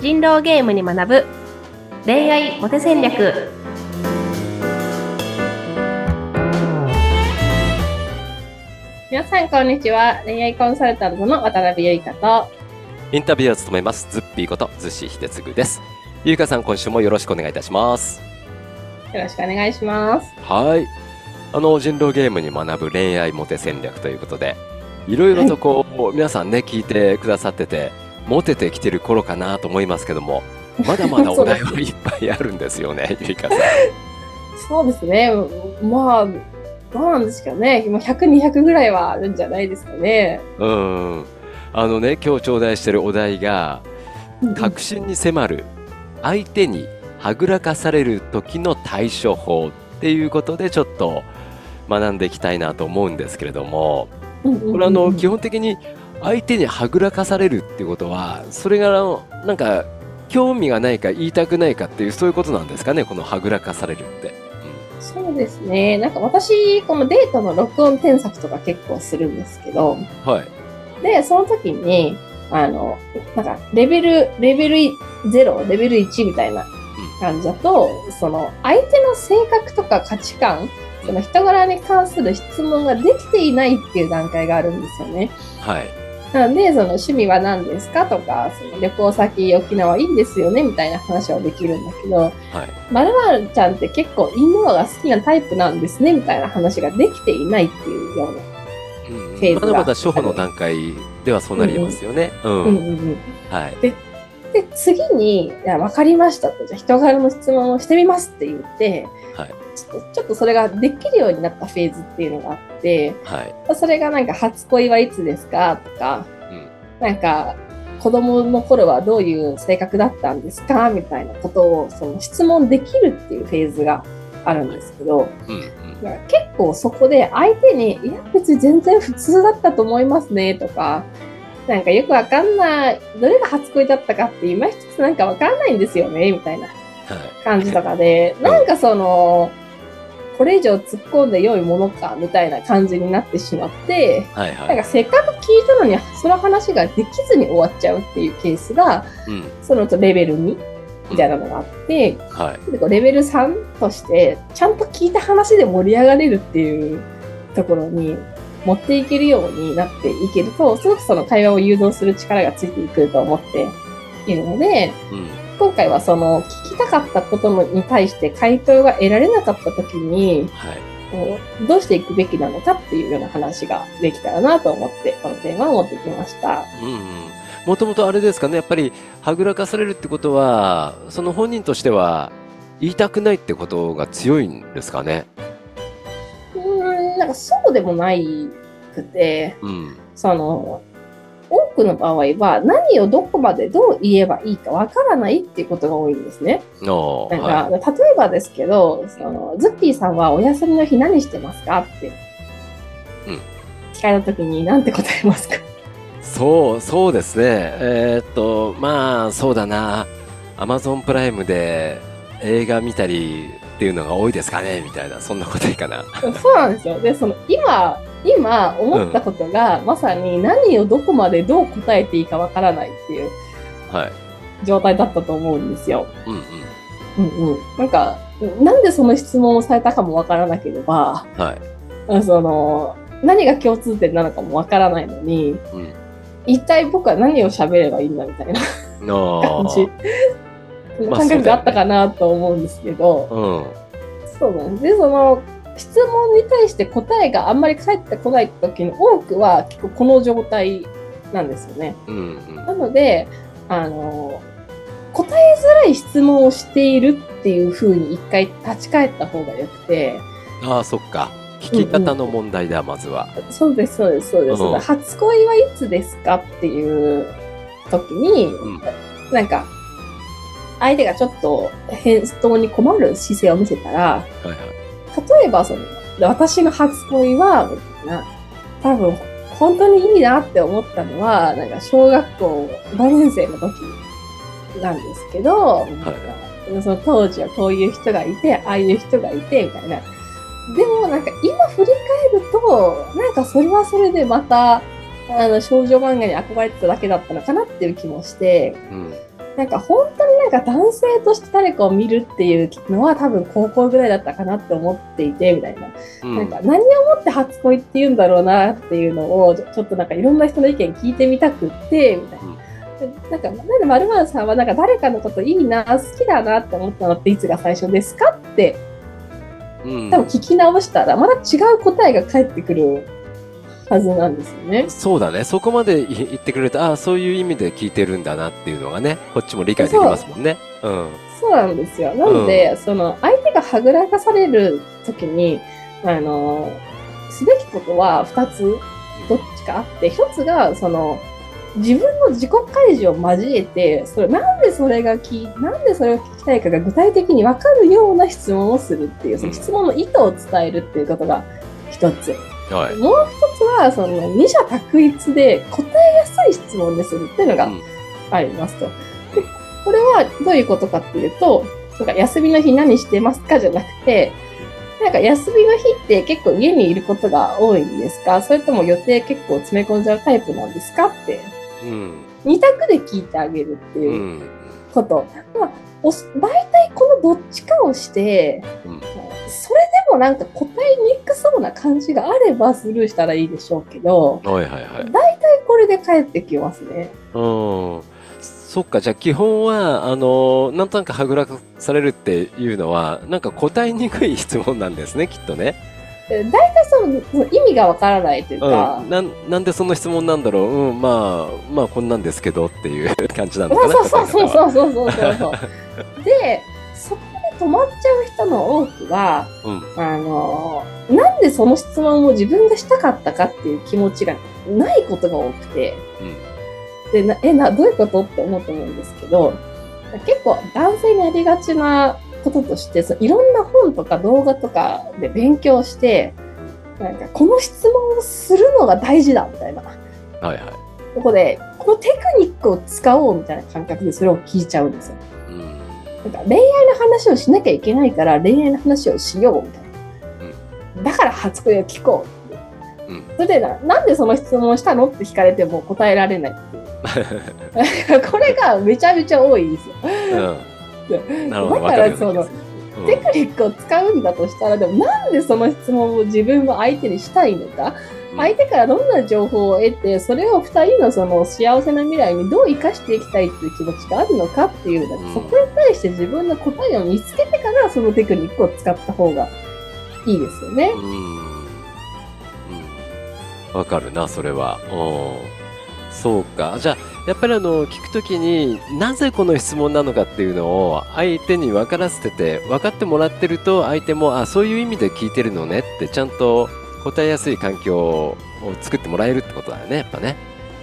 人狼ゲームに学ぶ。恋愛モテ戦略。皆さんこんにちは。恋愛コンサルタントの渡辺ゆいかと。インタビューを務めます。ズッピーことズシヒデツグです。ゆいかさん今週もよろしくお願いいたします。よろしくお願いします。はい。あの人狼ゲームに学ぶ恋愛モテ戦略ということでいろいろとこう、はい、皆さんね聞いてくださっててモテてきてる頃かなと思いますけども まだまだお題はいっぱいあるんですよね ゆいかさん。そうですね。まあどうなんですかね。今100、200ぐらいはあるんじゃないですかね。うん。あのね、今日頂戴してるお題が、確信に迫る、相手にはぐらかされる時の対処法っていうことで、ちょっと学んでいきたいなと思うんですけれども、これあの、基本的に相手にはぐらかされるっていうことは、それがなんか、興味がないか言いたくないかっていうそういうことなんですかね、このはぐらかされるって。そうですね。なんか私、このデートの録音添削とか結構するんですけど、はい。で、その時に、あの、なんか、レベル、レベル0、レベル1みたいな感じだと、うん、その、相手の性格とか価値観、その人柄に関する質問ができていないっていう段階があるんですよね。はい。なので、その趣味は何ですかとか、その旅行先沖縄いいんですよねみたいな話はできるんだけど、はい。まるまるちゃんって結構インドアが好きなタイプなんですねみたいな話ができていないっていうようなフェーズが、まだまだ初歩の段階ではそうなりますよね。うん。うんうんうんはい。で、で次に、いや、わかりましたと、じゃ人柄の質問をしてみますって言って、はい。ちょっとそれができるようになったフェーズっていうのがあって、はい、それがなんか初恋はいつですかとか、うん、なんか子供の頃はどういう性格だったんですかみたいなことをその質問できるっていうフェーズがあるんですけど、うんうん、結構そこで相手に「いや別に全然普通だったと思いますね」とかなんかよくわかんない、どれが初恋だったかって今一つなんかわかんないんですよね、みたいな感じとかで、はい、なんかその、これ以上突っ込んで良いものかみたいな感じになってしまって、はいはい、なんかせっかく聞いたのにその話ができずに終わっちゃうっていうケースが、うん、そのレベル2みたいなのがあって、うんはい、でレベル3としてちゃんと聞いた話で盛り上がれるっていうところに持っていけるようになっていけるとすごくその会話を誘導する力がついてくると思っているので、うん今回はその聞きたかったことに対して回答が得られなかった時に、はい、どうしていくべきなのかっていうような話ができたらなと思ってこのテーマを持ってきました。うんもともとあれですかね、やっぱりはぐらかされるってことは、その本人としては言いたくないってことが強いんですかね？うん、なんかそうでもないくて、うん、その多くの場合は何をどこまでどう言えばいいかわからないっていうことが多いんですね。なんか、はい、例えばですけど、そのズッピーさんはお休みの日何してますかって聞かれた時に何て答えますか？そう、そうですね。えー、っと、まあ、そうだな。アマゾンプライムで映画見たりっていうのが多いですかねみたいな、そんな答えかな。そうなんですよ。で、その今、今思ったことが、うん、まさに何をどこまでどう答えていいかわからないっていう状態だったと思うんですよ。うんうん。うんうん。なんか、なんでその質問をされたかもわからなければ、はい、その、何が共通点なのかもわからないのに、うん、一体僕は何を喋ればいいんだみたいな感じ。感覚があったかなと思うんですけど、うん、そうなんで、その、質問に対して答えがあんまり返ってこない時の多くは結構この状態なんですよね。うんうん、なのであの答えづらい質問をしているっていうふうに一回立ち返った方がよくて。ああそっか。聞き方の問題だ、うんうん、まずは。そうですそうですそうです。うん、初恋はいつですかっていう時に、うん、なんか相手がちょっと返答に困る姿勢を見せたら、はいはい例えばその、私の初恋は、みたいな、多分、本当にいいなって思ったのは、なんか小学校5年生の時なんですけど、はい、その当時はこういう人がいて、ああいう人がいて、みたいな。でもなんか今振り返ると、なんかそれはそれでまた、あの少女漫画に憧れてただけだったのかなっていう気もして、うん、なんか本当になんか男性として誰かを見るっていうのは多分高校ぐらいだったかなって思っていてみたいな,、なんか何をもって初恋って言うんだろうなっていうのをちょっとなんかいろんな人の意見聞いてみたくってみたいな。なんか、なんでまるさんはなんか誰かのこといいな、好きだなって思ったのっていつが最初ですかって、多分聞き直したらまた違う答えが返ってくるはずなんですよね。そうだね。そこまで言ってくれると、ああ、そういう意味で聞いてるんだなっていうのがね、こっちも理解できますもんね。うん。そうなんですよ。なので、うん、その、相手がはぐらかされるときに、あの、すべきことは2つ、どっちかあって、1つが、その、自分の自己開示を交えて、それなんでそれがき、なんでそれを聞きたいかが具体的に分かるような質問をするっていう、その質問の意図を伝えるっていうことが一つ。はい、もう一つは、その二者択一で答えやすい質問でするっていうのがありますと。でこれはどういうことかっていうと、なんか休みの日何してますかじゃなくて、なんか休みの日って結構家にいることが多いんですか？それとも予定結構詰め込んじゃうタイプなんですかって、うん、2択で聞いてあげるっていうこと。うん、まあ、大体このどっちかをして、うん、それでもなんか答えにくそうな感じがあればスルーしたらいいでしょうけど、はいはいはい、大体これで返ってきますね。うん。そっか、じゃあ基本は、あの、なんとなくはぐらかされるっていうのは、なんか答えにくい質問なんですね、きっとね。大体そのその意味がわからないというか、うん、ななんでその質問なんだろう、うん、まあまあこんなんですけどっていう感じなのかなそうそうそうそうそうそうそう。でそこで止まっちゃう人の多くは、うん、あのなんでその質問を自分がしたかったかっていう気持ちがないことが多くて、うん、でなえなどういうことって思うと思うんですけど結構男性にありがちなこととしてそいろんな本とか動画とかで勉強してなんかこの質問をするのが大事だみたいな。はいはい。ここでこのテクニックを使おうみたいな感覚でそれを聞いちゃうんですよ。うん、なんか恋愛の話をしなきゃいけないから恋愛の話をしようみたいな。うん、だから初恋を聞こう。うん、それでななんでその質問したのって聞かれても答えられないっていう。これがめちゃめちゃ多いんですよ。うんだからその、テクニックを使うんだとしたらでもなんでその質問を自分も相手にしたいのか、相手からどんな情報を得てそれを2人のその幸せな未来にどう生かしていきたいっていう気持ちがあるのかっていうそこに対して自分の答えを見つけてからそのテクニックを使った方がいいですよね。わ、うん、かるなそれは。そうか。じゃあやっぱりあの聞くときになぜこの質問なのかっていうのを相手に分からせてて分かってもらってると相手もあそういう意味で聞いてるのねってちゃんと答えやすい環境を作ってもらえるってことだよねやっぱね。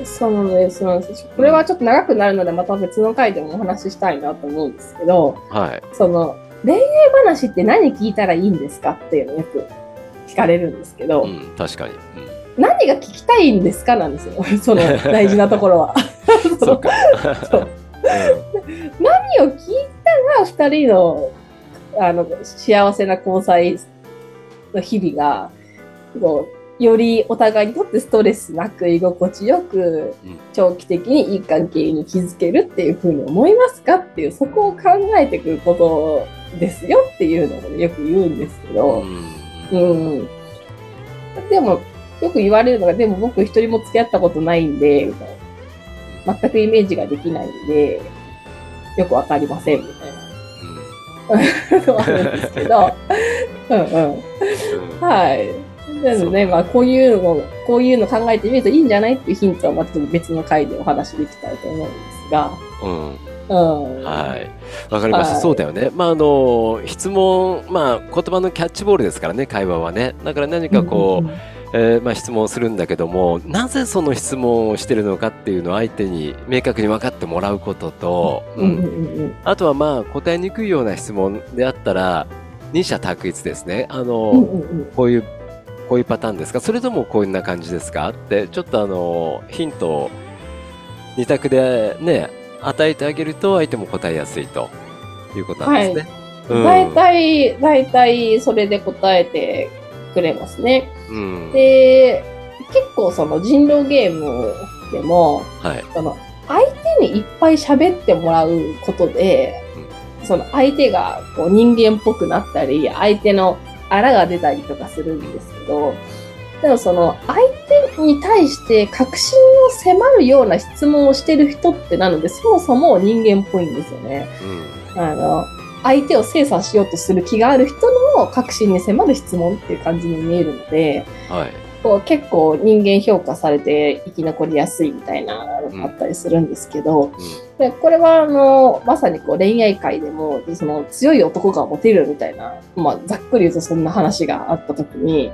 そうなんです。そうですこれはちょっと長くなるので、また別の回でもお話ししたいなと思うんですけど、はい、その恋愛話って何聞いたらいいんですかっていうのをよく聞かれるんですけど、うん、確かに、うん、何が聞きたいんですかなんですよ、その大事なところは。そうか。何を聞いたら二人のあの幸せな交際の日々がこうよりお互いにとってストレスなく居心地よく長期的にいい関係に築けるっていうふうに思いますかっていうそこを考えてくることですよっていうのをよく言うんですけど、うん、うん、でもよく言われるのがでも僕一人も付き合ったことないんでみたいな。全くイメージができないんで、よくわかりません、みたいな。のあるんですけど、うん。うん。はい。なので、まあ、こういうのを、こういうの考えてみるといいんじゃないっていうヒントは、また別の回でお話できたらと思うんですが。うん。うん、はい。わかりました、はい、そうだよね。まあ、あの、質問、まあ、言葉のキャッチボールですからね、会話はね。だから何かこう、うんうんえー、まあ、質問をするんだけどもなぜその質問をしてるのかっていうのを相手に明確に分かってもらうことと、うんあとはまあ答えにくいような質問であったら二者択一ですねあの、うんうんうん、こういうこういうパターンですか？それともこんな感じですか？ってちょっとあのヒントを二択でね与えてあげると相手も答えやすいということなんですね。はい、大体、大体それで答えてくれますね。うん、で、結構その人狼ゲームでも、はい、その相手にいっぱい喋ってもらうことで、その相手がこう人間っぽくなったり、相手のあらが出たりとかするんですけど、でもその相手に対して確信を迫るような質問をしてる人ってなので、そもそも人間っぽいんですよね。うん、あの相手を精査しようとする気がある人の確信に迫る質問っていう感じに見えるので、はい、こう結構人間評価されて生き残りやすいみたいなのがあったりするんですけど、うん、でこれはあのまさにこう恋愛界でもその強い男がモテるみたいな、まあ、ざっくり言うとそんな話があった時に、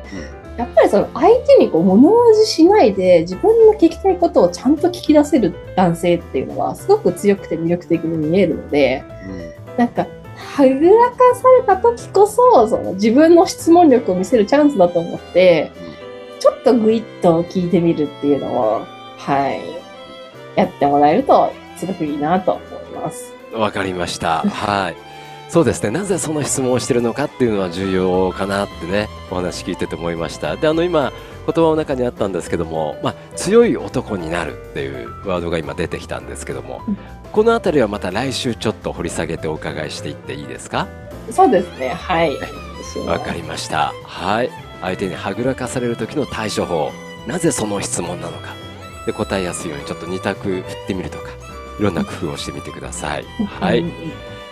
うん、やっぱりその相手にこう物おじしないで自分の聞きたいことをちゃんと聞き出せる男性っていうのはすごく強くて魅力的に見えるので、うん、なんかはぐらかされた時こそその自分の質問力を見せるチャンスだと思って、ちょっとグイッと聞いてみるっていうのを、はい、やってもらえるとすごくいいなと思います。わかりました。はい。そうですね。なぜその質問をしてるのかっていうのは重要かなってね、お話聞いてて思いました。で、あの今、言葉の中にあったんですけども、まあ、強い男になるっていうワードが今出てきたんですけども、うん、この辺りはまた来週ちょっと掘り下げてお伺いしていっていいですか？そうですね。はい。わかりました。はい。相手にはぐらかされる時の対処法。なぜその質問なのか。で、答えやすいようにちょっと2択振ってみるとか、いろんな工夫をしてみてください。はい。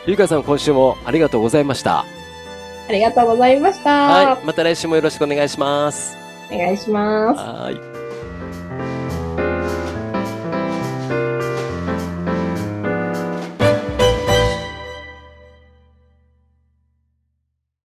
ゆうかさん、今週もありがとうございました。ありがとうございました。はい。また来週もよろしくお願いします。お願いします。はい。